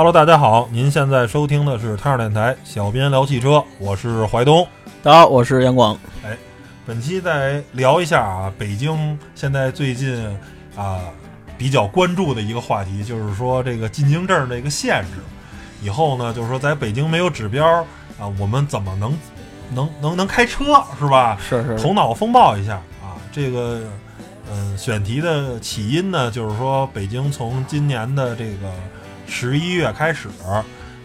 Hello，大家好，您现在收听的是太阳电台小编聊汽车，我是怀东。大家好，我是杨广。哎，本期再聊一下啊，北京现在最近啊比较关注的一个话题，就是说这个进京证的一个限制。以后呢，就是说在北京没有指标啊，我们怎么能能能能开车是吧？是是。头脑风暴一下啊，这个嗯，选题的起因呢，就是说北京从今年的这个。十一月开始，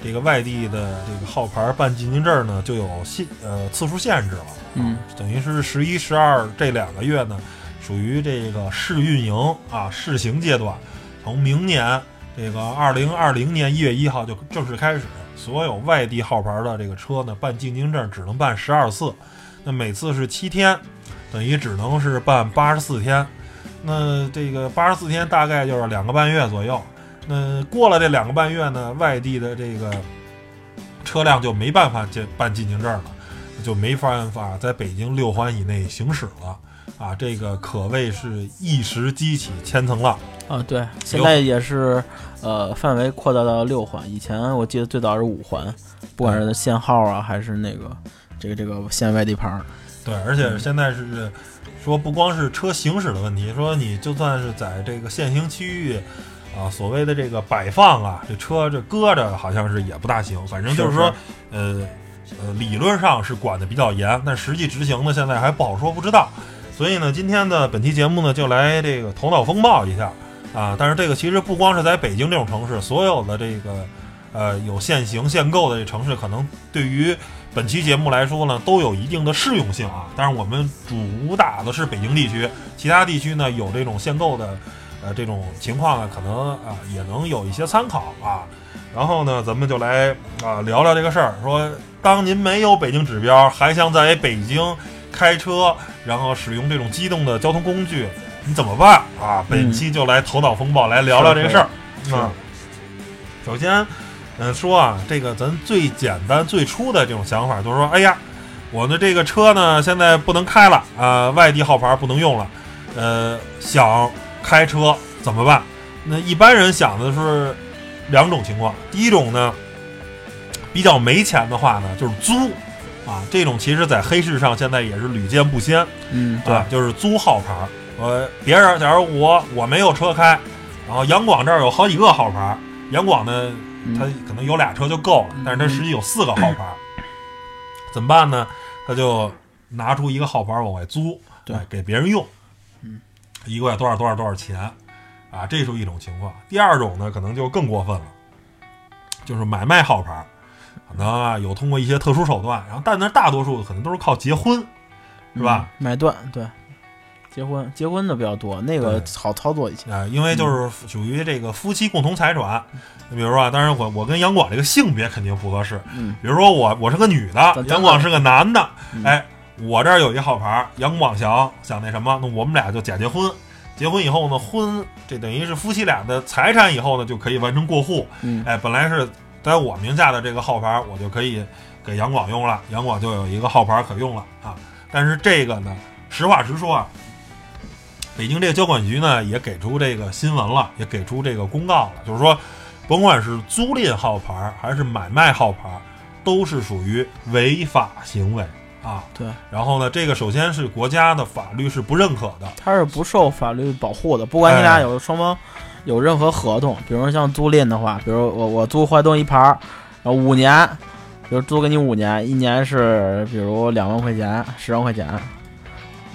这个外地的这个号牌办进京证呢，就有限呃次数限制了。嗯，等于是十一、十二这两个月呢，属于这个试运营啊试行阶段。从明年这个二零二零年一月一号就正式开始，所有外地号牌的这个车呢，办进京证只能办十二次，那每次是七天，等于只能是办八十四天。那这个八十四天大概就是两个半月左右。那过了这两个半月呢，外地的这个车辆就没办法进办进京证了，就没办法在北京六环以内行驶了啊！这个可谓是一石激起千层浪啊！对，现在也是呃范围扩大到六环，以前我记得最早是五环，不管是限号啊，还是那个这个这个限外地牌儿。对，而且现在是说不光是车行驶的问题，说你就算是在这个限行区域。啊，所谓的这个摆放啊，这车这搁着好像是也不大行。反正就是说，呃呃，理论上是管的比较严，但实际执行呢，现在还不好说，不知道。所以呢，今天的本期节目呢，就来这个头脑风暴一下啊。但是这个其实不光是在北京这种城市，所有的这个呃有限行限购的这城市，可能对于本期节目来说呢，都有一定的适用性啊。但是我们主打的是北京地区，其他地区呢有这种限购的。呃，这种情况呢，可能啊也能有一些参考啊。然后呢，咱们就来啊聊聊这个事儿。说，当您没有北京指标，还想在北京开车，然后使用这种机动的交通工具，你怎么办啊？本期就来头脑风暴来聊聊这个事儿啊。首先，嗯，说啊，这个咱最简单最初的这种想法就是说，哎呀，我的这个车呢现在不能开了啊，外地号牌不能用了，呃，想。开车怎么办？那一般人想的是两种情况。第一种呢，比较没钱的话呢，就是租啊。这种其实，在黑市上现在也是屡见不鲜。嗯，对，就是租号牌。呃，别人假如我我没有车开，然后杨广这儿有好几个号牌，杨广呢，他可能有俩车就够了，但是他实际有四个号牌，怎么办呢？他就拿出一个号牌往外租，对，给别人用。一个月多少多少多少钱，啊，这是一种情况。第二种呢，可能就更过分了，就是买卖号牌，可能啊有通过一些特殊手段，然后但那大多数可能都是靠结婚，是吧？买断对，结婚结婚的比较多，那个好操作一些啊，因为就是属于这个夫妻共同财产。你比如说啊，当然我我跟杨广这个性别肯定不合适，嗯，比如说我我是个女的，杨广是个男的，哎。我这儿有一号牌，杨广祥想那什么，那我们俩就假结婚。结婚以后呢，婚这等于是夫妻俩的财产，以后呢就可以完成过户。嗯，哎，本来是在我名下的这个号牌，我就可以给杨广用了，杨广就有一个号牌可用了啊。但是这个呢，实话实说啊，北京这个交管局呢也给出这个新闻了，也给出这个公告了，就是说，甭管是租赁号牌还是买卖号牌，都是属于违法行为。啊，对，然后呢，这个首先是国家的法律是不认可的，它是不受法律保护的。不管你俩有双方有任何合同，比如说像租赁的话，比如我我租淮东一盘儿，然后五年，比如租给你五年，一年是比如两万块钱，十万块钱，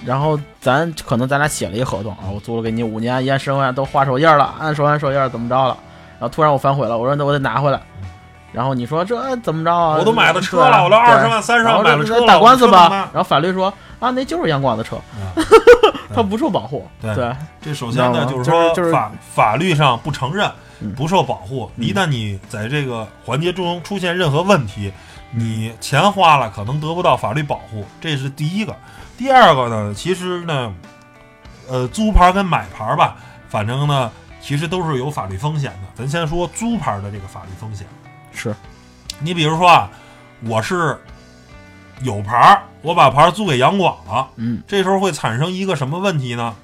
然后咱可能咱俩写了一合同啊，我租了给你五年，一年十万都画手印了，按手按手印怎么着了，然后突然我反悔了，我说那我得拿回来。然后你说这怎么着啊？我都买了车了，我都二十万、三十万买了车，打官司吧。然后法律说啊，那就是阳光的车，他不受保护。对，这首先呢就是说法法律上不承认，不受保护。一旦你在这个环节中出现任何问题，你钱花了可能得不到法律保护，这是第一个。第二个呢，其实呢，呃，租牌跟买牌吧，反正呢，其实都是有法律风险的。咱先说租牌的这个法律风险。是，你比如说啊，我是有牌儿，我把牌儿租给杨广了，嗯，这时候会产生一个什么问题呢？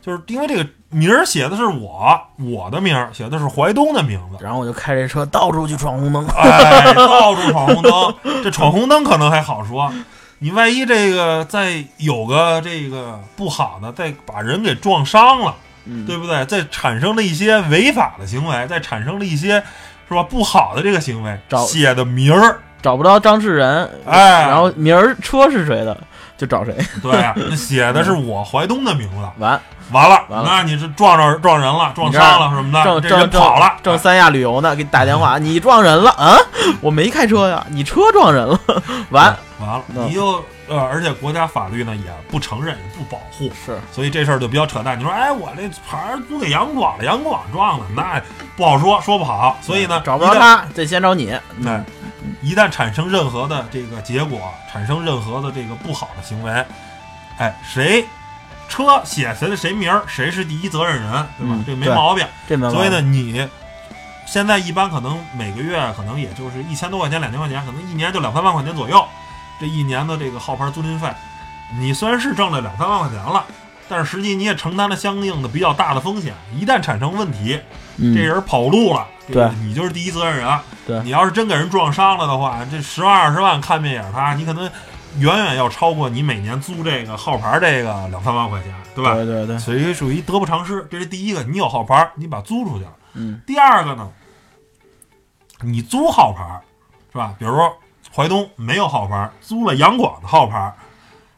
就是因为这个名儿写的是我，我的名儿写的是怀东的名字，然后我就开这车到处去闯红灯。哎，到处闯红灯。这闯红灯可能还好说，你万一这个再有个这个不好的，再把人给撞伤了，嗯，对不对？再产生了一些违法的行为，再产生了一些是吧？不好的这个行为，找写的名儿，找不着当事人，哎，然后名儿车是谁的就找谁。对啊，那写的是 我怀东的名字，完，完了，完了。那你是撞着撞人了，撞伤了什么的，这正正正人跑了，正三亚旅游呢，给你打电话，你撞人了啊？我没开车呀，你车撞人了。完，完了，嗯你又呃，而且国家法律呢也不承认，也不保护，是所以这事儿就比较扯淡。你说，哎，我这牌儿租给杨广了，杨广撞了，那不好说，说不好。所以呢，找不着，他，得先找你。哎，一旦产生任何的这个结果，产生任何的这个不好的行为，哎，谁车写谁的谁名儿，谁是第一责任人，对吧？嗯这没毛病。这没所以呢，你现在一般可能每个月可能也就是一千多块钱、两千块钱，可能一年就两三万块钱左右。这一年的这个号牌租赁费，你虽然是挣了两三万块钱了，但是实际你也承担了相应的比较大的风险。一旦产生问题，嗯这人跑路了，这个对你就是第一责任人。对你要是真给人撞伤了的话，这十万二十万看别眼儿他，你可能远远要超过你每年租这个号牌这个两三万块钱，对吧？对对对，所以属于得不偿失。这是第一个，你有号牌，你把租出去了。嗯第二个呢，你租号牌是吧？比如说淮东没有号牌儿，租了杨广的号牌儿，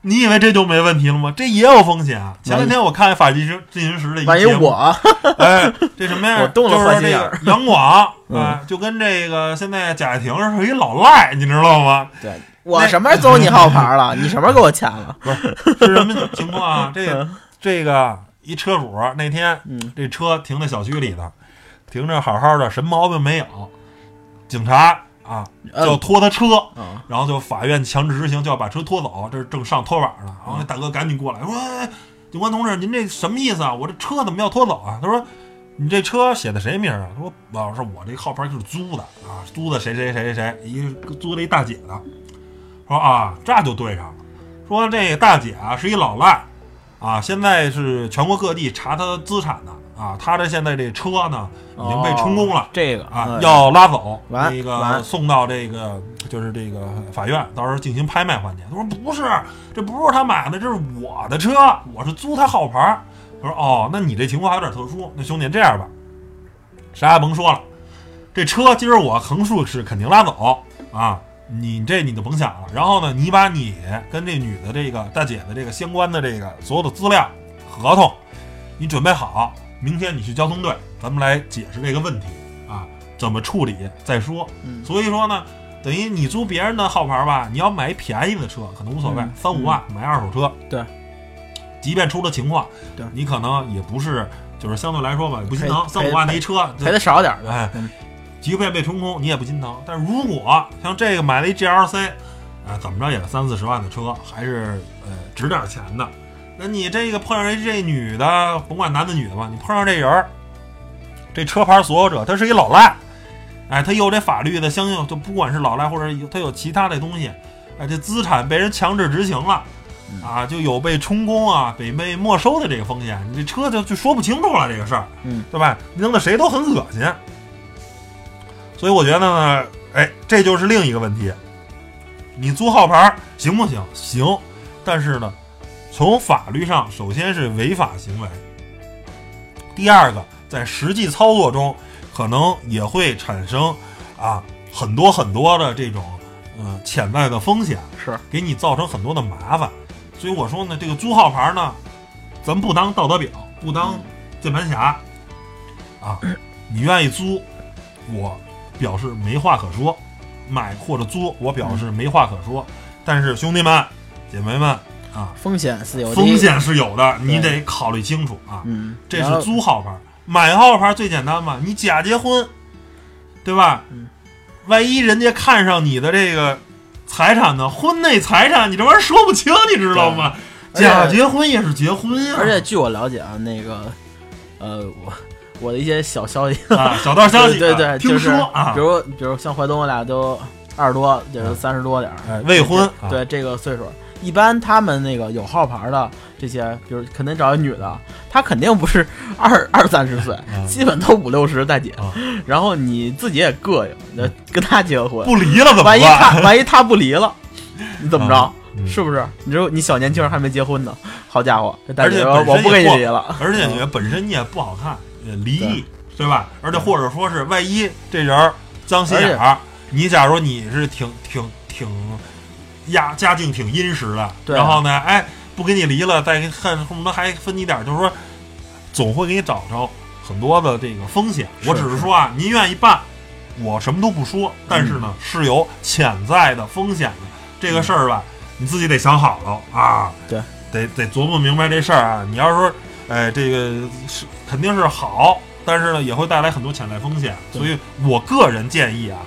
你以为这就没问题了吗？这也有风险。前两天我看法纪进进行时的一节目，我 哎，这什么呀？我动了就是这个杨广，嗯哎，就跟这个现在贾跃亭是一老赖，你知道吗？对我什么时候走你号牌了？你什么时候给我钱了？不是是什么情况啊？这个这个一车主那天嗯这车停在小区里头，停着好好的，什么毛病没有。警察啊，就拖他车，啊然后就法院强制执行，就要把车拖走。这是正上拖板呢，然后那大哥赶紧过来说：“哎，警官同志，您这什么意思啊？我这车怎么要拖走啊？”他说：“你这车写的谁名啊？”他说：“老师，我这号牌就是租的啊，租的谁谁谁谁谁，一个租了一大姐的。”说啊，这就对上了。说这个大姐啊是一老赖啊，现在是全国各地查她资产呢啊，他这现在这车呢已经被充公了。哦这个啊，嗯要拉走，完那个送到这个就是这个法院，到时候进行拍卖环节。他说不是，这不是他买的，这是我的车，我是租他号牌儿。他说哦，那你这情况还有点特殊，那兄弟这样吧，啥也甭说了，这车今儿我横竖是肯定拉走啊，你这你就甭想了。然后呢，你把你跟这女的这个大姐的这个相关的这个所有的资料、合同，你准备好，明天你去交通队，咱们来解释这个问题啊，怎么处理再说。嗯所以说呢，等于你租别人的号牌吧，你要买便宜的车可能无所谓，嗯三五万买二手车，对，即便出了情况，对你可能也不是，就是相对来说吧，也不心疼，三五万的一车，赔的少点儿的。哎嗯几个月被充空，你也不心疼。但如果像这个买了一 GLC，啊、怎么着也是三四十万的车，还是呃值点钱的。那你这个碰上这这女的，甭管男的女的吧，你碰上这人儿，这车牌所有者他是一老赖，哎，他有这法律的相应，就不管是老赖或者有他有其他的东西，哎，这资产被人强制执行了。嗯啊，就有被充公啊、被被没收的这个风险，你这车就就说不清楚了这个事儿，嗯，对吧？弄得谁都很恶心。所以我觉得呢，哎，这就是另一个问题。你租号牌行不行？行，但是呢，从法律上，首先是违法行为。第二个，在实际操作中，可能也会产生啊很多很多的这种呃潜在的风险，是给你造成很多的麻烦。所以我说呢，这个租号牌呢，咱不当道德表，不当键盘侠啊。你愿意租，我表示没话可说；买或者租，我表示没话可说。但是兄弟们、姐妹们啊，风险是有的。风。险是有的，你得考虑清楚啊。嗯，这是租号牌，买号牌最简单嘛，你假结婚，对吧？嗯。万一人家看上你的这个财产呢，婚内财产，你这玩意儿说不清，你知道吗？假结婚也是结婚呀、而且据我了解啊，那个呃，我我的一些小消息，啊，小道消息，对对听就是说啊。比，如比如像怀东，我俩都二十多，就是三十多点未婚，啊。对这个岁数，一般他们那个有号牌的这些，比如肯定找一女的，她肯定不是二二三十岁，嗯基本都五六十大姐啊。然后你自己也膈应，那跟她结个婚，不离了怎么万一她？万一她不离了，你怎么着？嗯是不是？你说你小年轻还没结婚呢，好家伙，而且我不跟你离了，而且你本身你也不好看，也离异，对吧？而且或者说是万一这人儿脏心眼儿，你假如你是挺挺挺家家境挺殷实的，对然后呢，哎，不跟你离了，再看恨不得还分你点儿，就是说总会给你找着很多的这个风险。我只是说啊，您愿意办，我什么都不说，但是呢，是有潜在的风险的。这个事儿吧，你自己得想好了啊，对，得得琢磨明白这事儿啊。你要是说，哎，这个是肯定是好，但是呢，也会带来很多潜在风险。所以我个人建议啊，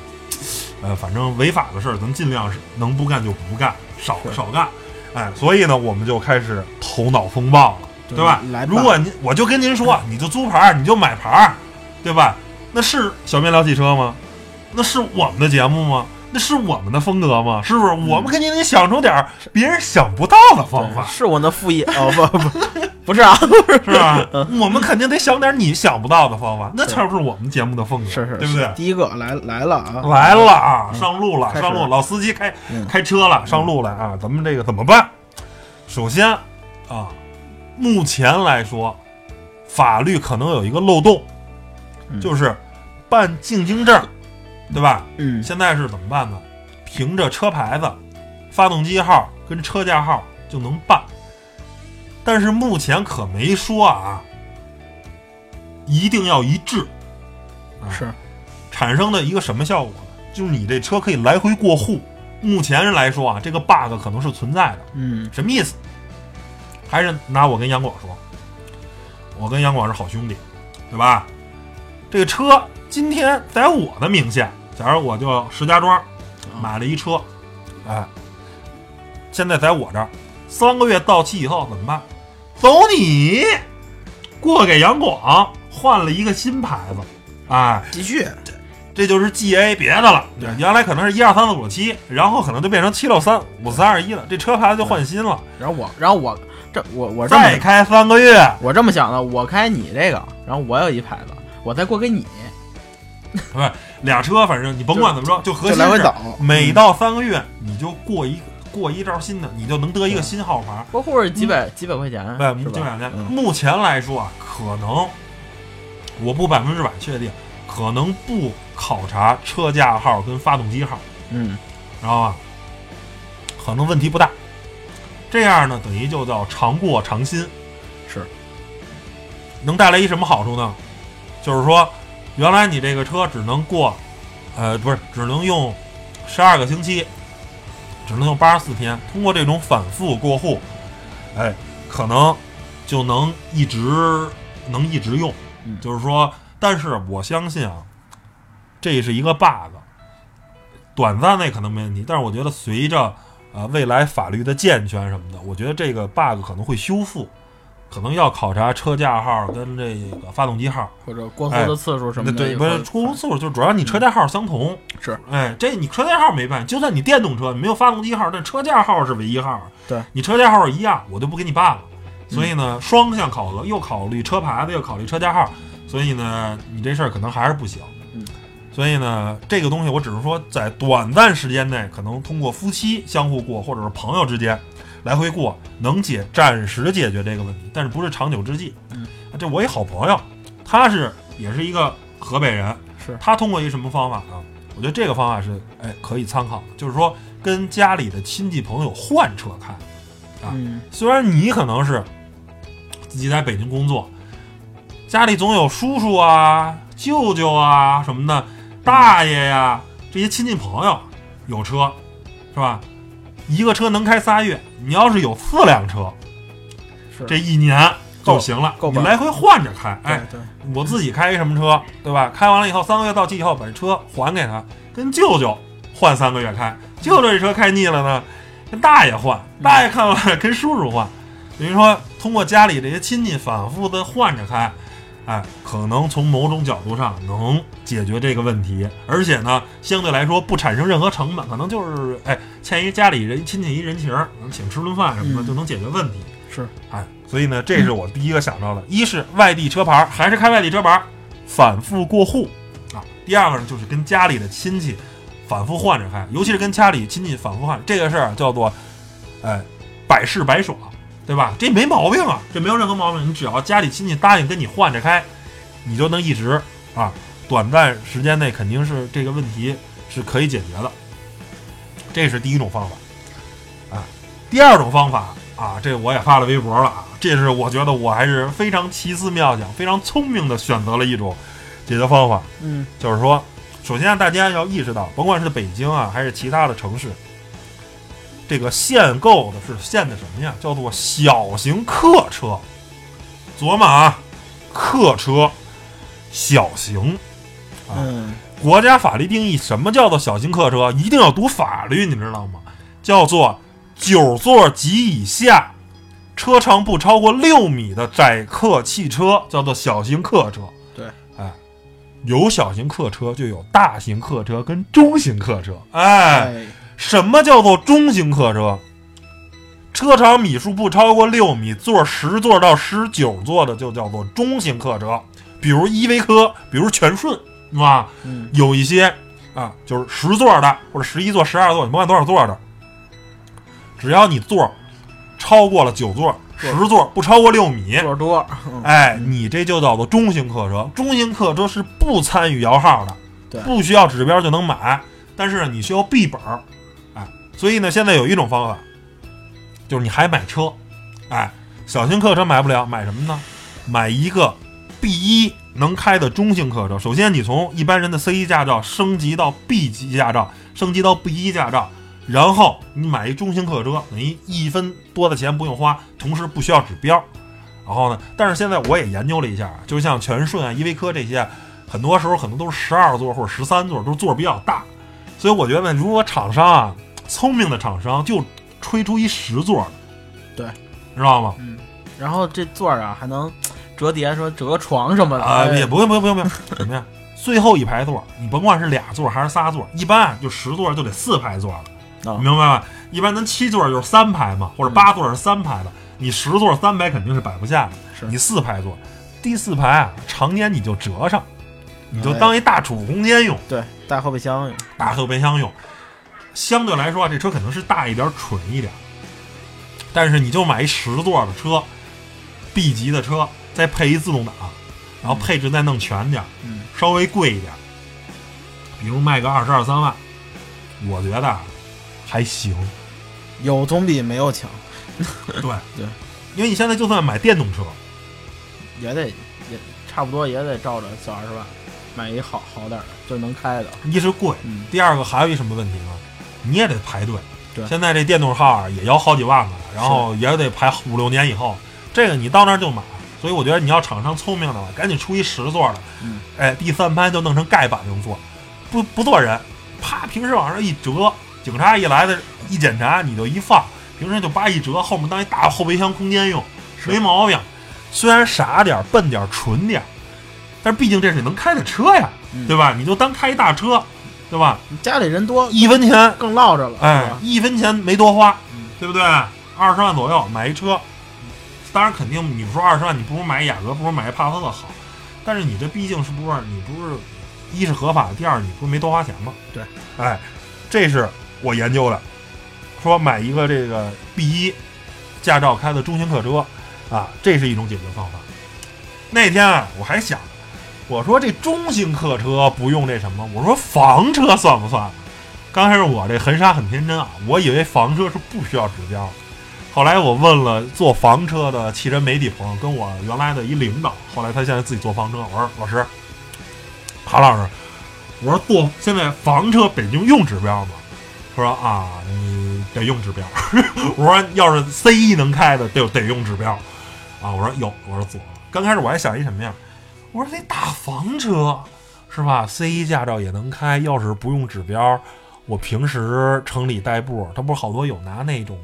呃，反正违法的事儿，咱尽量是能不干就不干，少少干。哎，所以呢，我们就开始头脑风暴了，对对吧？如果您，我就跟您说，你就租牌儿，你就买牌儿，对吧？那是小面聊汽车吗？那是我们的节目吗？那是我们的风格吗？是不是？我们肯定得想出点儿别人想不到的方法，是我那副业哦，不不不是啊，是吧？我们肯定得想点你想不到的方法，那才不是我们节目的风格，是是，对不对？第一个来来了啊，来了啊，上路了，上路，老司机开嗯开车了，上路了啊！咱们这个怎么办？首先啊，目前来说，法律可能有一个漏洞，嗯就是办进京证，对吧？嗯现在是怎么办呢？凭着车牌子、发动机号跟车架号就能办，但是目前可没说啊，一定要一致。啊是产生的一个什么效果呢？就是你这车可以来回过户。目前来说啊，这个 bug 可能是存在的。嗯什么意思？还是拿我跟杨广说，我跟杨广是好兄弟，对吧？这个车今天在我的名下，假如我就石家庄买了一车，哎，现在在我这儿，三个月到期以后怎么办？走你，过给杨广换了一个新牌子，哎，继续这就是 GA 别的了。对原来可能是一二三四五七，然后可能就变成七六三五三二一了，这车牌子就换新了。然后我然后我这我我这再开三个月，我这么想的，我开你这个，然后我有一牌子，我再过给你，不是俩车，反正你甭管怎么着，就核心是每到三个月你就过一过一招新的，你就能得一个新号牌。过户是几百几百块钱，对，是吧就两年。嗯目前来说啊，可能我不百分之百确定，可能不考察车架号跟发动机号，嗯知道吧？可能问题不大。这样呢，等于就叫常过常新，是能带来一什么好处呢？就是说，原来你这个车只能过，呃，不是，只能用十二个星期，只能用八十四天。通过这种反复过户，哎，可能就能一直能一直用。嗯就是说，但是我相信啊，这是一个 bug，短暂内可能没问题，但是我觉得随着呃未来法律的健全什么的，我觉得这个 bug 可能会修复，可能要考察车架号跟这个发动机号。或者过户的次数什么的，对，不是出入次数，就主要你车架号相同。是，哎，这你车架号没办，就算你电动车，你没有发动机号，但车架号是唯一号。对，你车架号一样，我就不给你办了。所以呢，双向考核，又考虑车牌子，又考虑车架号，所以呢，你这事儿可能还是不行。嗯，所以呢，这个东西我只是说，在短暂时间内，可能通过夫妻相互过，或者是朋友之间来回过，能解暂时解决这个问题，但是不是长久之计。嗯，这我一好朋友，他是也是一个河北人，是他通过一什么方法呢？我觉得这个方法是哎可以参考，就是说跟家里的亲戚朋友换车开。啊嗯虽然你可能是自己在北京工作，家里总有叔叔啊、舅舅啊什么的，大爷呀、这些亲戚朋友有车，是吧？一个车能开仨月，你要是有四辆车，这一年就行了，你来回换着开。哎，对对我自己开一什么车，对吧？开完了以后，三个月到期以后，把这车还给他，跟舅舅换三个月开。舅舅这车开腻了呢，跟大爷换，大爷看完了跟叔叔换，等于说通过家里这些亲戚反复的换着开，哎，可能从某种角度上能解决这个问题，而且呢，相对来说不产生任何成本，可能就是哎欠一家里人亲戚一人情，能请吃顿饭什么的、嗯。就能解决问题。是，哎，所以呢，这是我第一个想到的，一是外地车牌，还是开外地车牌，反复过户啊；第二个呢，就是跟家里的亲戚反复换着开，尤其是跟家里亲戚反复换这个事儿，叫做哎百试百爽，对吧？这没毛病啊，这没有任何毛病。你只要家里亲戚答应跟你换着开，你就能一直啊，短暂时间内肯定是这个问题是可以解决的。这是第一种方法啊。第二种方法啊，这我也发了微博了啊，这是我觉得我还是非常奇思妙想、非常聪明的选择了一种解决方法。嗯就是说，首先大家要意识到，甭管是北京啊，还是其他的城市，这个限购的是限的什么呀？叫做小型客车。琢磨啊，客车小型，啊嗯国家法律定义什么叫做小型客车，一定要读法律，你知道吗？叫做九座及以下，车长不超过六米的载客汽车，叫做小型客车。对，哎，有小型客车，就有大型客车跟中型客车。哎，哎什么叫做中型客车？车长米数不超过六米，座十座到十九座的就叫做中型客车，比如依维柯，比如全顺，是吧？嗯。有一些啊，就是十座的或者十一座、十二座，你甭管多少座的，只要你座超过了九座、十座，不超过六米，座多，嗯。哎，你这就叫做中型客车。中型客车是不参与摇号的，对。不需要指标就能买，但是，你需要 B 本儿，哎，所以呢，现在有一种方法，就是你还买车，哎，小型客车买不了，买什么呢？买一个 B 一能开的中型客车。首先，你从一般人的 C 一驾照升级到 B 级驾照，升级到 B 一驾照，然后你买一中型客车，等于一分多的钱不用花，同时不需要指标。然后呢，但是现在我也研究了一下，就像全顺啊、依维柯这些，很多时候可能都是十二座或者十三座，都座比较大。所以我觉得，如果厂商啊，聪明的厂商就吹出一十座的，对，知道吗？嗯，然后这座儿啊还能折叠，说折个床什么的。啊，哎也不用不用不用不用，什么呀？最后一排座，你甭管是俩座还是仨座，一般啊就十座就得四排座了，明白吧？一般咱七座就是三排嘛，或者八座是三排的，你十座三排肯定是摆不下的，你四排座，第四排啊，常年你就折上，你就当一大储物空间用，对，大后备箱用，大后备箱用。相对来说啊，这车肯定是大一点、蠢一点，但是你就买一十座的车，B 级的车，再配一自动挡，然后配置再弄全点稍微贵一点，比如卖个二十二三万，我觉得啊还行。有总比没有强，对 对，因为你现在就算买电动车，也得也差不多也得照着小二十万买一好好点儿的就能开的，一是贵，嗯，第二个还有一什么问题呢？你也得排队。对现在这电动号啊也要好几万呢，然后也得排五六年以后。这个你到那儿就买，所以我觉得你要厂商聪明的话，赶紧出一十座的，嗯，哎，第三排就弄成盖板用座，不不坐人，啪，平时往上一折，警察一来的一检查你就一放，平时就叭一折，后面当一大后备箱空间用，没毛病。虽然傻点儿、笨点儿、蠢点儿，但是毕竟这是能开的车呀，嗯对吧？你就当开一大车，对吧？你家里人多一分钱，更落着了，是哎，？一分钱没多花嗯，对不对？二十万左右买一车，当然肯定你说二十万，你不如买雅阁，不如买帕萨特好。但是你这毕竟是不是你不是一是合法的，第二你不是没多花钱吗？对，哎，这是我研究的，说买一个这个 B 一驾照开的中型客车啊，这是一种解决方法。那天啊，我还想，我说这中型客车不用这什么，我说房车算不算？刚开始我这很傻很天真啊，我以为房车是不需要指标。后来我问了做房车的汽车媒体朋友，跟我原来的一领导，后来他现在自己做房车。我说老师，韩老师，我说做现在房车北京用指标吗？他说啊，你得用指标。我说要是 C 一能开的，得得用指标啊。我说有，我说做。刚开始我还想一什么呀？我说这大房车是吧？C 一驾照也能开，要是不用指标，我平时城里代步，他不是好多有拿那种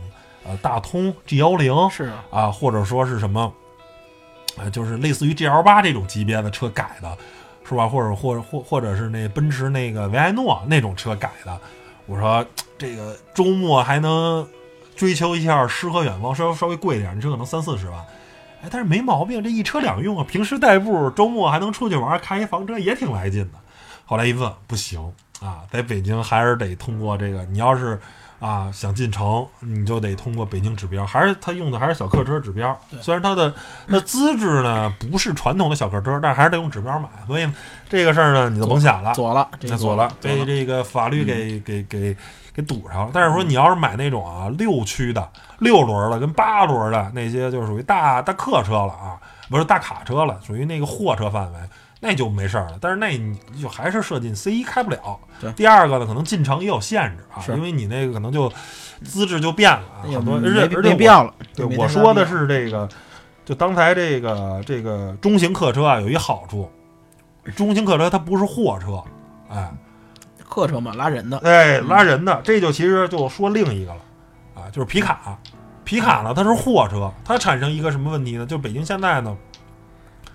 呃大通 G 幺零是啊，啊，或者说是什么呃，就是类似于 GL 八这种级别的车改的，是吧？或者或者或或者是那奔驰那个维埃诺那种车改的。我说这个周末还能追求一下诗和远方，稍稍微贵一点，你这可能三四十万。哎，但是没毛病，这一车两用啊，平时代步，周末还能出去玩，开一房车也挺来劲的。后来一问，不行啊，在北京还是得通过这个，你要是啊想进城，你就得通过北京指标，还是他用的还是小客车指标。虽然他的 那资质呢不是传统的小客车，但还是得用指标买。所以这个事儿呢，你就甭想了，左了，这左了，被这个法律给给给给堵上了。但是说你要是买那种啊六驱的、六轮的跟八轮的那些，就属于大大客车了啊，不是大卡车了，属于那个货车范围。那就没事儿了，但是那你就还是设进 C 一开不了。对，第二个呢，可能进城也有限制啊，因为你那个可能就资质就变了啊，很多而且而且没必要了。对，我说的是这个，就刚才这个这个中型客车啊，有一好处，中型客车它不是货车，哎客车嘛，拉人的。哎，拉人的，这就其实就说另一个了啊，就是皮卡，皮卡呢它是货车，它产生一个什么问题呢？就北京现在呢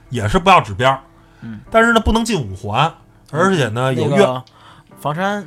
也是不要指标。嗯，但是呢，不能进五环，而且呢，有越那个房山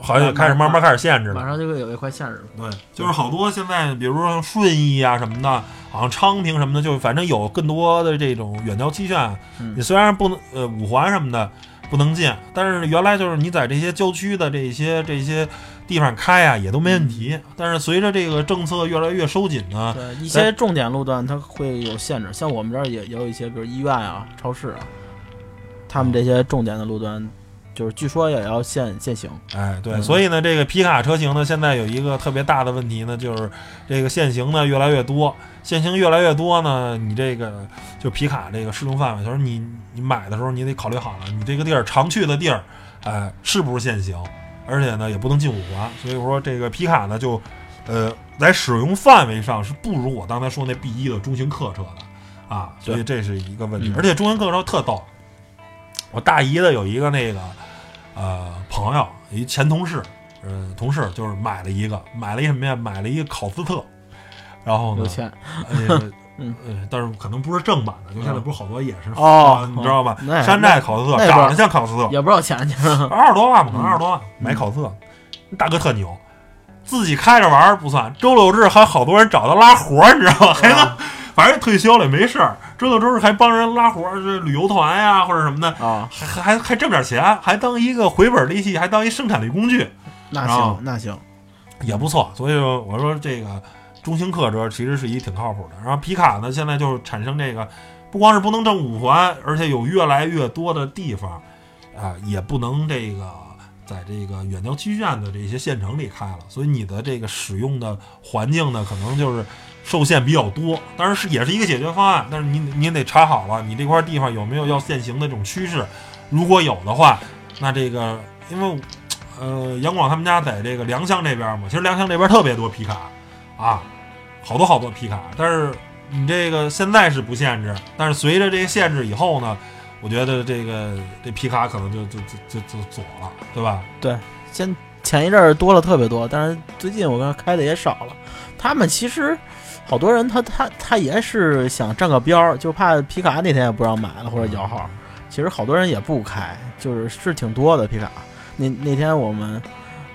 好像开始慢慢开始限制了。马上就会有一块限制了。对，就是好多现在，比如说顺义啊什么的，好像昌平什么的，就反正有更多的这种远郊区县，嗯你虽然不能呃五环什么的不能进，但是原来就是你在这些郊区的这些这些地方开啊，也都没问题。但是随着这个政策越来越收紧呢，对一些重点路段它会有限制，像我们这儿也也有一些，比如医院啊、超市啊，他们这些重点的路段，就是据说也要限限行。哎，对，嗯。所以呢，这个皮卡车型呢，现在有一个特别大的问题呢，就是这个限行呢越来越多，限行越来越多呢，你这个就皮卡这个适用范围，就是你你买的时候你得考虑好了，你这个地儿常去的地儿，哎，是不是限行，而且呢也不能进五环，所以说这个皮卡呢就，呃，在使用范围上是不如我刚才说那 B 一的中型客车的啊，所以这是一个问题，嗯。而且中型客车特逗，我大姨的有一个那个呃朋友，一前同事，呃同事就是买了一个，买了一什么呀？买了一个考斯特，然后呢有，钱呃 嗯呃，但是可能不是正版的，就现在不是好多也是哦啊你知道吧？那山寨考斯特长得像考斯特，也不知道钱去。二十多万吧，可能嗯二十多万买考斯特，大哥特牛，自己开着玩不算，周六日还好多人找他拉活儿，你知道吗？还能反正退休了也没事儿，周六周日还帮人拉活儿，是旅游团呀或者什么的，啊，还还还挣点钱，还当一个回本利器，还当一生产力工具，那行那行，也不错。所以说我说这个中型客车其实是一挺靠谱的。然后皮卡呢，现在就是产生这个，不光是不能挣五环，而且有越来越多的地方啊、也不能这个在这个远郊区县的这些县城里开了，所以你的这个使用的环境呢，可能就是受限比较多。当然是也是一个解决方案，但是你你得查好了，你这块地方有没有要限行的这种趋势。如果有的话，那这个因为呃杨广他们家在这个良乡这边嘛，其实良乡这边特别多皮卡啊，好多好多皮卡，但是你这个现在是不限制，但是随着这个限制以后呢，我觉得这个这皮卡可能就就就就就左了，对吧？对先前一阵儿多了特别多，但是最近我看开的也少了。他们其实好多人他他他也是想占个标儿，就怕皮卡那天也不让买了或者摇号。其实好多人也不开，就是是挺多的皮卡。那那天我们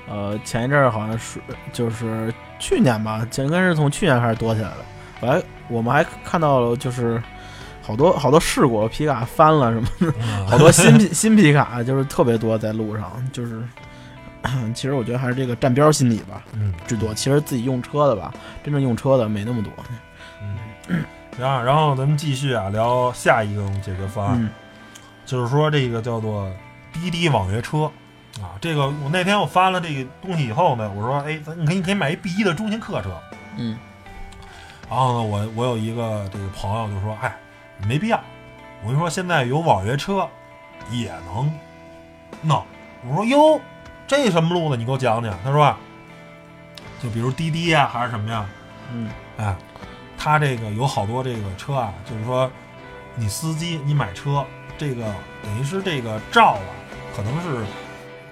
呃前一阵儿好像是就是去年吧，应该是从去年开始多起来的。我还我们还看到了就是好多好多事故，皮卡翻了什么嗯好多新皮新皮卡就是特别多在路上，就是 其实我觉得还是这个站标心理吧嗯居多。其实自己用车的吧，真正用车的没那么多。嗯，然后然后咱们继续啊聊下一个解决方案，嗯就是说这个叫做滴滴网约车啊。这个我那天我发了这个东西以后呢，我说哎，咱你可以你可以买一 B 一的中型客车。嗯然后呢，我我有一个这个朋友就说，哎，没必要。我跟你说，现在有网约车也能弄。我说哟，这什么路子？你给我讲讲。他说啊，就比如滴滴呀、还是什么呀，嗯哎，他这个有好多这个车啊，就是说你司机你买车，这个等于是这个照啊，可能是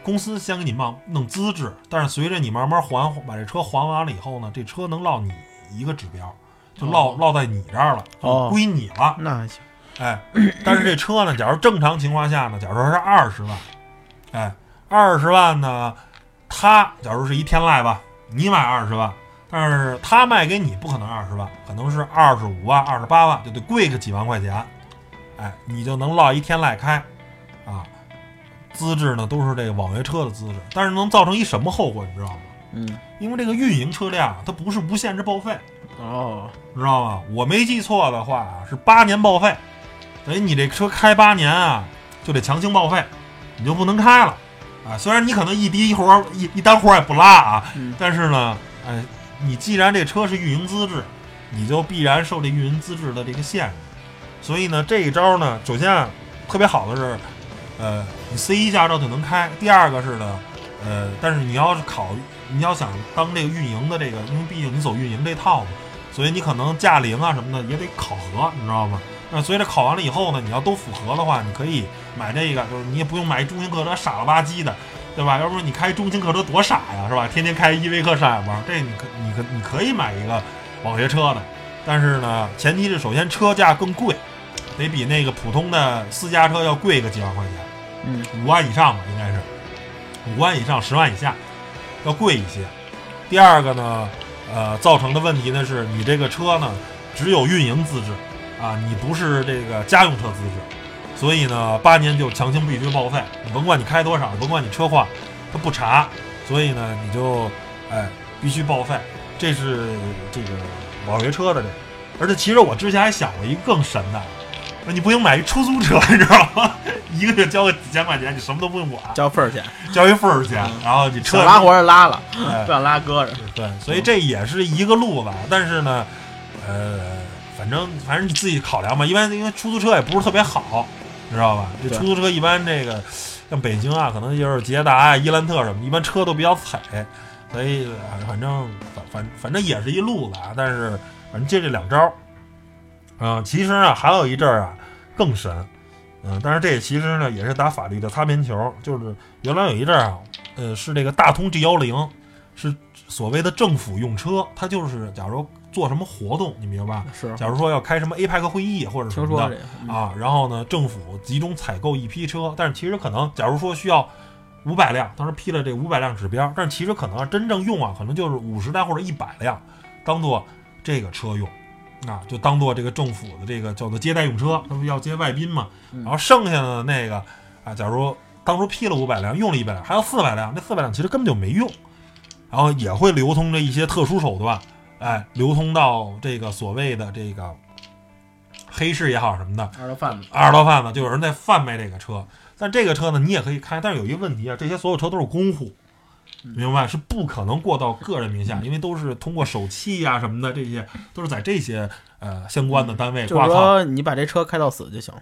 公司先给你弄弄资质，但是随着你慢慢还把这车还完了以后呢，这车能落你一个指标，就落落在你这儿了，就归你了。那还行，哎，但是这车呢，假如正常情况下呢，假如说是二十万，哎，二十万呢，他假如是一天籁吧，你买二十万，但是他卖给你不可能二十万，可能是二十五万、二十八万，就得贵个几万块钱，哎，你就能落一天籁开，啊，资质呢都是这个网约车的资质，但是能造成一什么后果，你知道吗？嗯，因为这个运营车辆它不是无限制报废，哦，知道吗？我没记错的话是八年报废，等于你这车开八年啊，就得强行报废，你就不能开了啊。虽然你可能一滴一活儿一一单活儿也不拉啊，嗯但是呢，哎，你既然这车是运营资质，你就必然受这运营资质的这个限制。所以呢，这一招呢，首先啊，特别好的是，呃，你 C 一驾照就能开。第二个是呢，呃，但是你要是考，你要想当这个运营的这个，因为毕竟你走运营这套嘛，所以你可能驾龄啊什么的也得考核，你知道吗？那所以这考完了以后呢，你要都符合的话，你可以买这个，就是你也不用买一中型客车傻了吧唧的，对吧？要不然你开中型客车多傻呀，是吧？天天开依维柯上下班，这你可你可你可以买一个网约车的，但是呢，前提是首先车价更贵，得比那个普通的私家车要贵个几万块钱，嗯，五万以上吧，应该是五万以上，十万以下，要贵一些。第二个呢，呃，造成的问题呢是你这个车呢只有运营资质啊，你不是这个家用车资质，所以呢八年就强行必须报废，甭管你开多少，甭管你车况，他不查，所以呢你就哎必须报废，这是这个网约车的这个。而且其实我之前还想过一个更神的，你不行买一出租车，你知道吗？一个月交个几千块钱，你什么都不用管，交份儿钱，交一份儿钱，然后你车拉活儿拉了，哎不想拉搁着。对，所以这也是一个路子，但是呢，呃，反正反正你自己考量吧。一般因为出租车也不是特别好，你知道吧？这出租车一般这个像北京啊，可能就是捷达啊、伊兰特什么，一般车都比较踩，所以呃反正反反反正也是一路子啊。但是反正借这两招儿，啊、其实啊还有一阵儿啊更神，嗯、但是这其实呢也是打法律的擦边球，就是原来有一阵儿啊，呃，是这个大通 G 幺零，是所谓的政府用车，它就是假如做什么活动，你明白吧？是，假如说要开什么 APEC 会议或者什么的啊，然后呢，政府集中采购一批车，但是其实可能，假如说需要五百辆，当时批了这五百辆指标，但是其实可能真正用啊，可能就是五十辆或者一百辆，当做这个车用。啊，就当做这个政府的这个叫做接待用车，他不要接外宾嘛。嗯然后剩下的那个啊，假如当初批了五百辆，用了一百辆，还有四百辆，那四百辆其实根本就没用。然后也会流通着一些特殊手段，哎，流通到这个所谓的这个黑市也好什么的，二道贩子，二道贩子就有人在贩卖这个车。但这个车呢，你也可以开，但是有一个问题啊，这些所有车都是公户，明白？是不可能过到个人名下，因为都是通过手气呀、什么的，这些都是在这些呃相关的单位就是挂靠。说你把这车开到死就行了，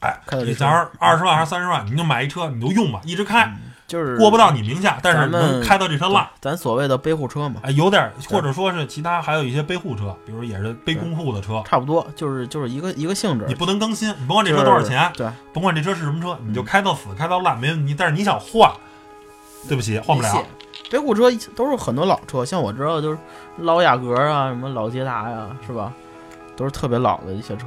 哎，开到这车你假如二十万还是三十万，你就买一车，你就用吧，一直开，就是过不到你名下，但是能开到这车烂。咱所谓的背户车嘛，哎，有点儿，或者说是其他还有一些背户车，比如也是背公户的车，差不多，就是就是一个一个性质。你不能更新，你甭管这车多少钱，对，甭管这车是什么车，你就嗯开到死，开到烂没问题。但是你想换，对不起，换不了。背户车都是很多老车，像我知道的就是老雅阁啊，什么老捷达呀，是吧？都是特别老的一些车。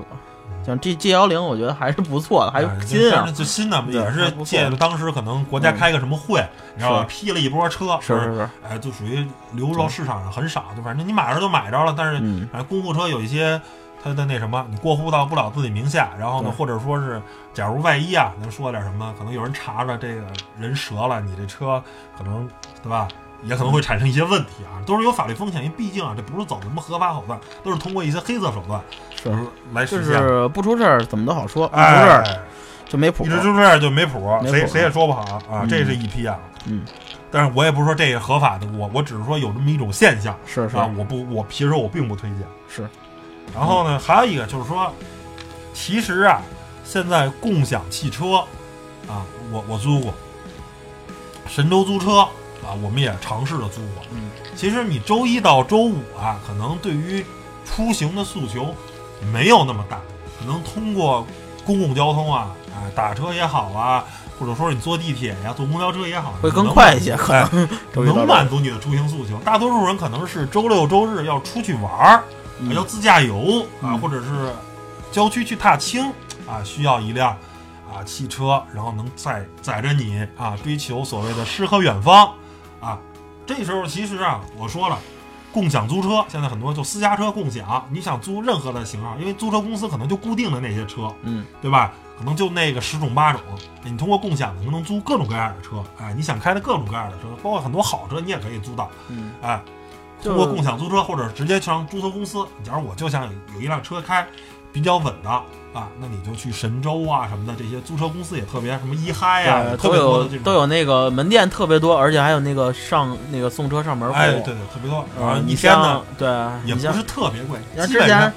像 G G 幺零，我觉得还是不错的，还新啊就新的也是借着当时可能国家开个什么会，你知道吧？批了一波车，是是是，哎，就属于流入到市场上很少，就反正你买着就买着了。但是嗯，反正公户车有一些它的那什么，你过户到不了自己名下，然后呢，或者说是，假如万一啊，能说点什么，可能有人查着这个人折了，你这车可能对吧？也可能会产生一些问题啊，都是有法律风险，因为毕竟啊，这不是走什么合法手段，都是通过一些黑色手段是来实现就。是不出事儿怎么都好说，不出事儿哎，就没谱一。直出事儿就没谱，谁谁也说不好啊。嗯这是一批啊，嗯，但是我也不是说这是合法的，我我只是说有这么一种现象是是啊，我不我其实我并不推荐。是，然后呢，还有一个就是说，其实啊，现在共享汽车啊，我我租过，神州租车啊，我们也尝试着租过。嗯，其实你周一到周五啊，可能对于出行的诉求没有那么大，可能通过公共交通啊，啊，打车也好啊，或者说你坐地铁呀、坐公交车也好，会更快一些，可哎 能满足你的出行诉求。大多数人可能是周六周日要出去玩儿，嗯。要自驾游啊，嗯。或者是郊区去踏青啊，需要一辆啊汽车，然后能载载着你啊，追求所谓的诗和远方啊。这时候其实啊，我说了。共享租车现在很多就私家车共享，你想租任何的型号，因为租车公司可能就固定的那些车，嗯，对吧？可能就那个十种八种，你通过共享能能租各种各样的车，哎，你想开的各种各样的车，包括很多好车你也可以租到，嗯，哎，通过共享租车或者直接上租车公司，假如我就想有有一辆车开，比较稳的啊，那你就去神州啊什么的这些租车公司也特别，什么一嗨呀、对，特别多的这种，都有那个门店特别多，而且还有那个上那个送车上门服务。哎，对对，特别多，然后呃，一天呢对，也不是特别贵，基本上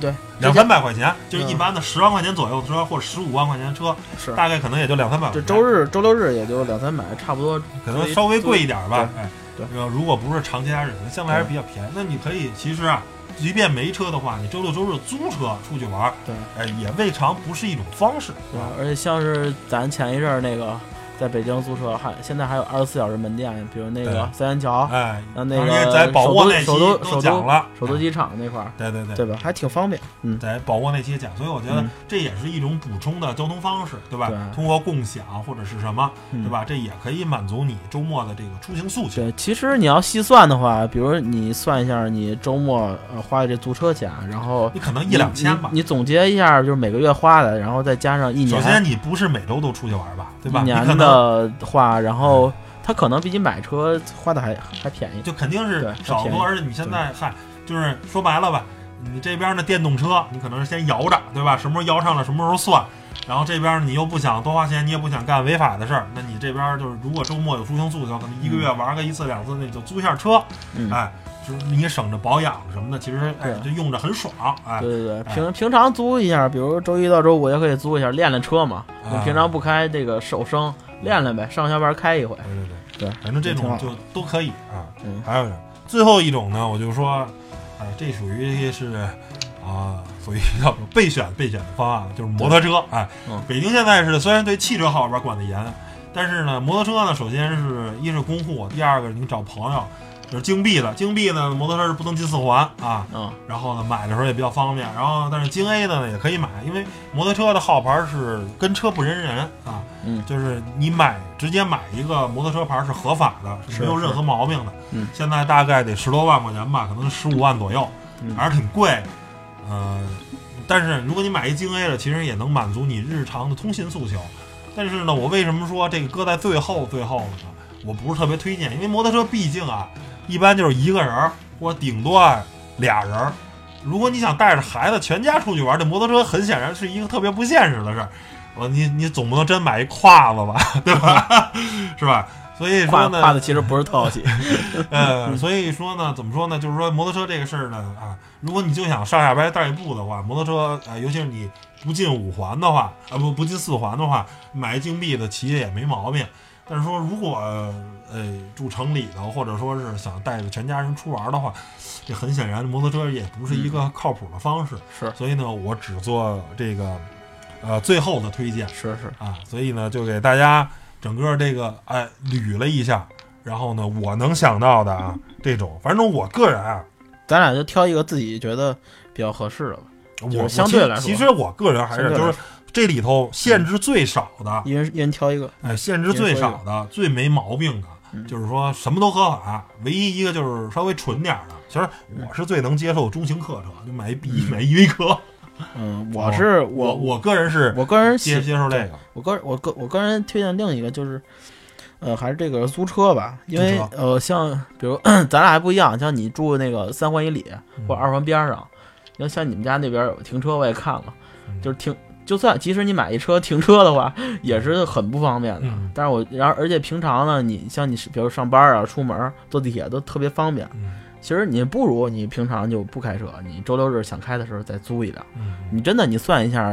对两三百块钱，就是嗯一般的十万块钱左右的车或者十五万块钱的车，是大概可能也就两三百块这。周日周六日也就两三百，差不多。可能稍微贵一点吧，哎，对这个如果不是长假日，可能相对还是比较便宜。那你可以其实啊，即便没车的话，你周六周日租车出去玩儿，对，哎，也未尝不是一种方式，对吧？，而且像是咱前一阵儿那个在北京租车，还现在还有二十四小时门店，比如那个三元桥，哎，那那个在宝沃那期首都都首都讲了，哎首都机场那块儿，对对对。对吧？还挺方便。嗯，在宝沃那期讲，所以我觉得嗯这也是一种补充的交通方式，对吧？对通过共享或者是什么，嗯对吧？这也可以满足你周末的这个出行诉求。对，其实你要细算的话，比如你算一下你周末呃花的这租车钱，然后你可能一两千吧你。总结一下，就是每个月花的，然后再加上一年首先，你不是每周都出去玩吧，对吧？一年你可能的话，然后它可能比你买车花的还还便宜。就肯定是少多，而且你现在嗨，就是说白了吧，你这边的电动车，你可能是先摇着，对吧？什么时候摇上了，什么时候算。然后这边你又不想多花钱，你也不想干违法的事儿，那你这边就是如果周末有出行诉求，可能一个月玩个一次两次，那就租一下车，嗯，哎，就是你省着保养什么的，其实哎就用着很爽，哎，对对对，哎平平常租一下，比如周一到周五也可以租一下，练练车嘛。啊你平常不开这个手生，练练呗，上下班开一回。对对对，对，反正这种就都可以啊。嗯还有最后一种呢，我就说，哎，这属于是啊，属于 叫备选备选的方案，就是摩托车。哎嗯，北京现在是虽然对汽车号里边管得严，但是呢，摩托车呢，首先是一是公户，第二个你找朋友，就是京 B 的，京 B 呢，摩托车是不能进四环啊。嗯，然后呢，买的时候也比较方便。然后，但是京 A 的呢也可以买，因为摩托车的号牌是跟车不认人啊。嗯就是你买直接买一个摩托车牌是合法的，是没有任何毛病的。嗯现在大概得十多万块钱吧，可能十五万左右，嗯还是挺贵。呃，但是如果你买一京 A 的，其实也能满足你日常的通信诉求。但是呢，我为什么说这个搁在最后最后呢？我不是特别推荐，因为摩托车毕竟啊，一般就是一个人儿或者顶多啊俩人儿。如果你想带着孩子全家出去玩，这摩托车很显然是一个特别不现实的事儿。我你你总不能真买一胯子吧，对吧？是吧？所以说呢，胯子其实不是特好骑。呃，所以说呢，怎么说呢？就是说摩托车这个事儿呢，啊，如果你就想上下班代步的话，摩托车啊、尤其是你不进五环的话，啊不不进四环的话，买一金币的骑也没毛病。但是说如果呃住城里头，或者说是想带着全家人出玩的话，这很显然摩托车也不是一个靠谱的方式。是所以呢，我只做这个呃最后的推荐。是是，啊，所以呢，就给大家整个这个哎捋了一下，然后呢，我能想到的啊，这种，反正我个人啊，咱俩就挑一个自己觉得比较合适的吧，我相对来说其实我个人还是就是这里头限制最少的，一人一人挑一个。哎，限制最少的、最没毛病的，嗯。就是说什么都合法，唯一一个就是稍微纯点儿的。其实我是最能接受中型客车，就买一买一 EV 车。嗯，我是我我我个人是我个人接接受这个，我个人我个我个人推荐另一个就是，呃，还是这个租车吧，因为呃，像比如咱俩还不一样，像你住那个三环以里嗯。或者二环边上，要像你们家那边有停车，我也看了，嗯。就是停，就算即使你买一车停车的话，也是很不方便的。嗯但是我然后而且平常呢，你像你是比如上班啊、出门坐地铁都特别方便。嗯其实你不如你平常就不开车，你周六日想开的时候再租一辆。嗯你真的你算一下，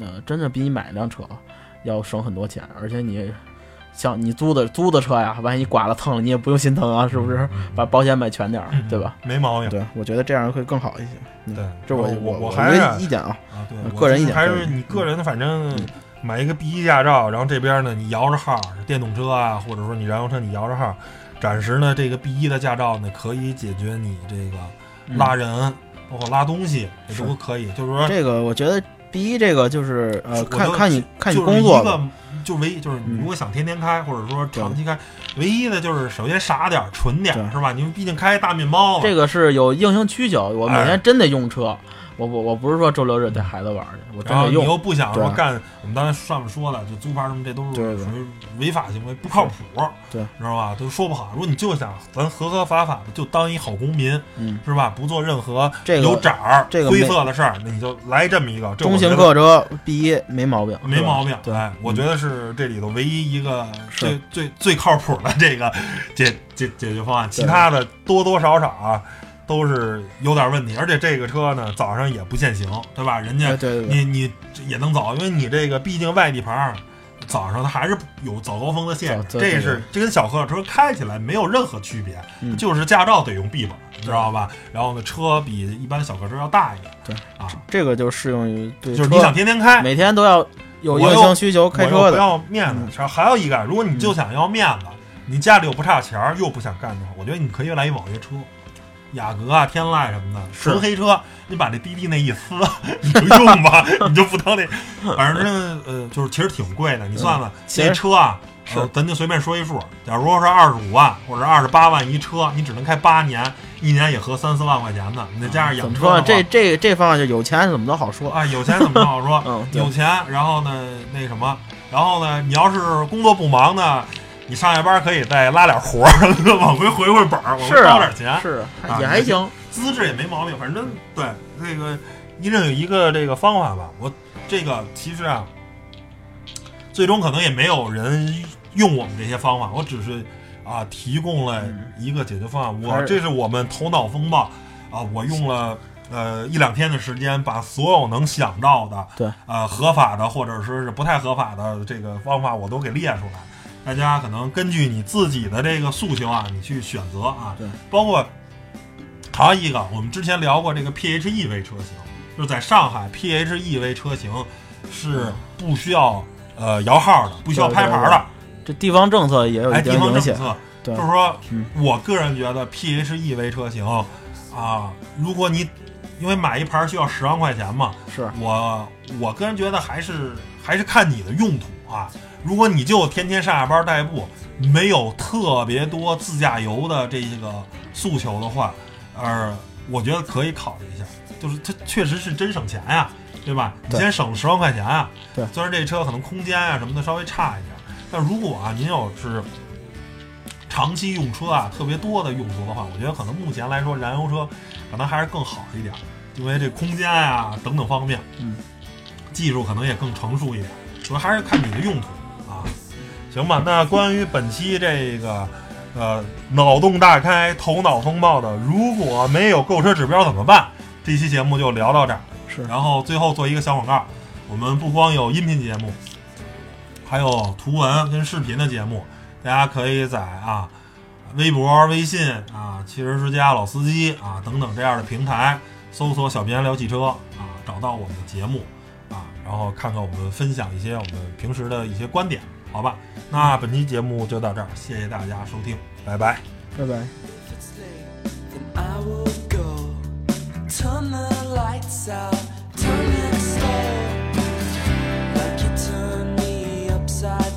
呃，真的比你买一辆车要省很多钱，而且你像你租的租的车呀，万一刮了蹭了，你也不用心疼啊，是不是？把保险买全点儿，嗯对吧？没毛病。对，我觉得这样会更好一些。嗯对这我我我我还是个意见啊。啊，对个人意见还是你个人，反正嗯买一个 B 一驾照，然后这边呢你摇着号，电动车啊，或者说你燃油车你摇着号，暂时呢这个 B 一的驾照呢可以解决你这个嗯拉人包括拉东西，这都可以。就是说，这个我觉得 B 一，这个就是呃，看看你看你就是工作就唯一就是如果想天天开，或者说长期开，唯一的就是首先傻点儿、纯点儿，是吧？你们毕竟开大面包子，这个是有硬性需求，我每哎。天真得用车，我我我不是说周六日带孩子玩儿去，我真然后你。又不想说干，我们刚才上面说了，就租牌什么，这都是属于违法行为，不靠谱，对知道吧？都说不好。如果你就想咱合合法法的，就当一好公民，嗯，是吧？不做任何有色儿、这个灰色的事儿，那你就来这么一个中型客车第一没毛病，没毛病。对，哎，我觉得是这里头唯一一个最最最靠谱的这个解解解决方案，其他的多多少少啊都是有点问题。而且这个车呢，早上也不限行，对吧？人家你你也能走，因为你这个毕竟外地牌儿，早上它还是有早高峰的限这是这跟小客车开起来没有任何区别，嗯。就是驾照得用 B 本，知道吧？然后呢，车比一般小客车要大一点，对。啊，这个就适用于对就是你想天天开，每天都要有硬我又性需求开车的，要面子还有一个，如果你就想要面子，你家里又不差钱儿，又不想干的话，我觉得你可以来一网约车，雅阁啊、天籁什么的，纯黑车，你把这滴滴那一撕，你就用吧，你就不当那，反正呃，就是其实挺贵的。你算算，这车啊，是呃咱就随便说一数，假如说是二十五万或者二十八万一车，你只能开八年，一年也合三四万块钱呢。你再加上养车？这这这方面就有钱怎么都好说，啊，有钱怎么都好说？嗯，有钱，然后呢，那什么，然后呢，你要是工作不忙呢，你上下班可以再拉点活儿，往回回回本儿，往回是啊捞点钱，是啊也还行，资质也没毛病。反正对这个一定有一个这个方法吧。我这个其实啊，最终可能也没有人用我们这些方法，我只是啊提供了一个解决方案。我这是我们头脑风暴啊，我用了。呃，一两天的时间，把所有能想到的，对，呃，合法的或者说是不太合法的这个方法，我都给列出来。大家可能根据你自己的这个诉求啊，你去选择啊。对，包括还有一个，我们之前聊过这个 PHEV 车型，就是在上海 PHEV 车型是不需要呃摇号的，不需要拍牌的，这地方政策也有哎，一定地方影响，政策。对就是说嗯，我个人觉得 PHEV 车型啊，如果你因为买一盘需要十万块钱嘛，是我我个人觉得还是还是看你的用途啊。如果你就天天上下班代步，没有特别多自驾游的这个诉求的话，呃，我觉得可以考虑一下。就是它确实是真省钱呀，对吧？你先省十万块钱啊。对虽然这车可能空间啊什么的稍微差一点，但如果啊您要是长期用车啊特别多的用途的话，我觉得可能目前来说燃油车可能还是更好一点。因为这空间呀、等等方面，嗯，技术可能也更成熟一点，主要还是看你的用途啊。行吧，那关于本期这个呃脑洞大开、头脑风暴的，如果没有购车指标怎么办？这期节目就聊到这儿。是然后最后做一个小广告，我们不光有音频节目，还有图文跟视频的节目，大家可以在啊微博、微信啊汽车之家老司机啊等等这样的平台搜索“小编聊汽车”啊，找到我们的节目啊，然后看看我们分享一些我们平时的一些观点，好吧那本期节目就到这儿谢谢大家收听拜拜。拜拜。Turn Like you turn upside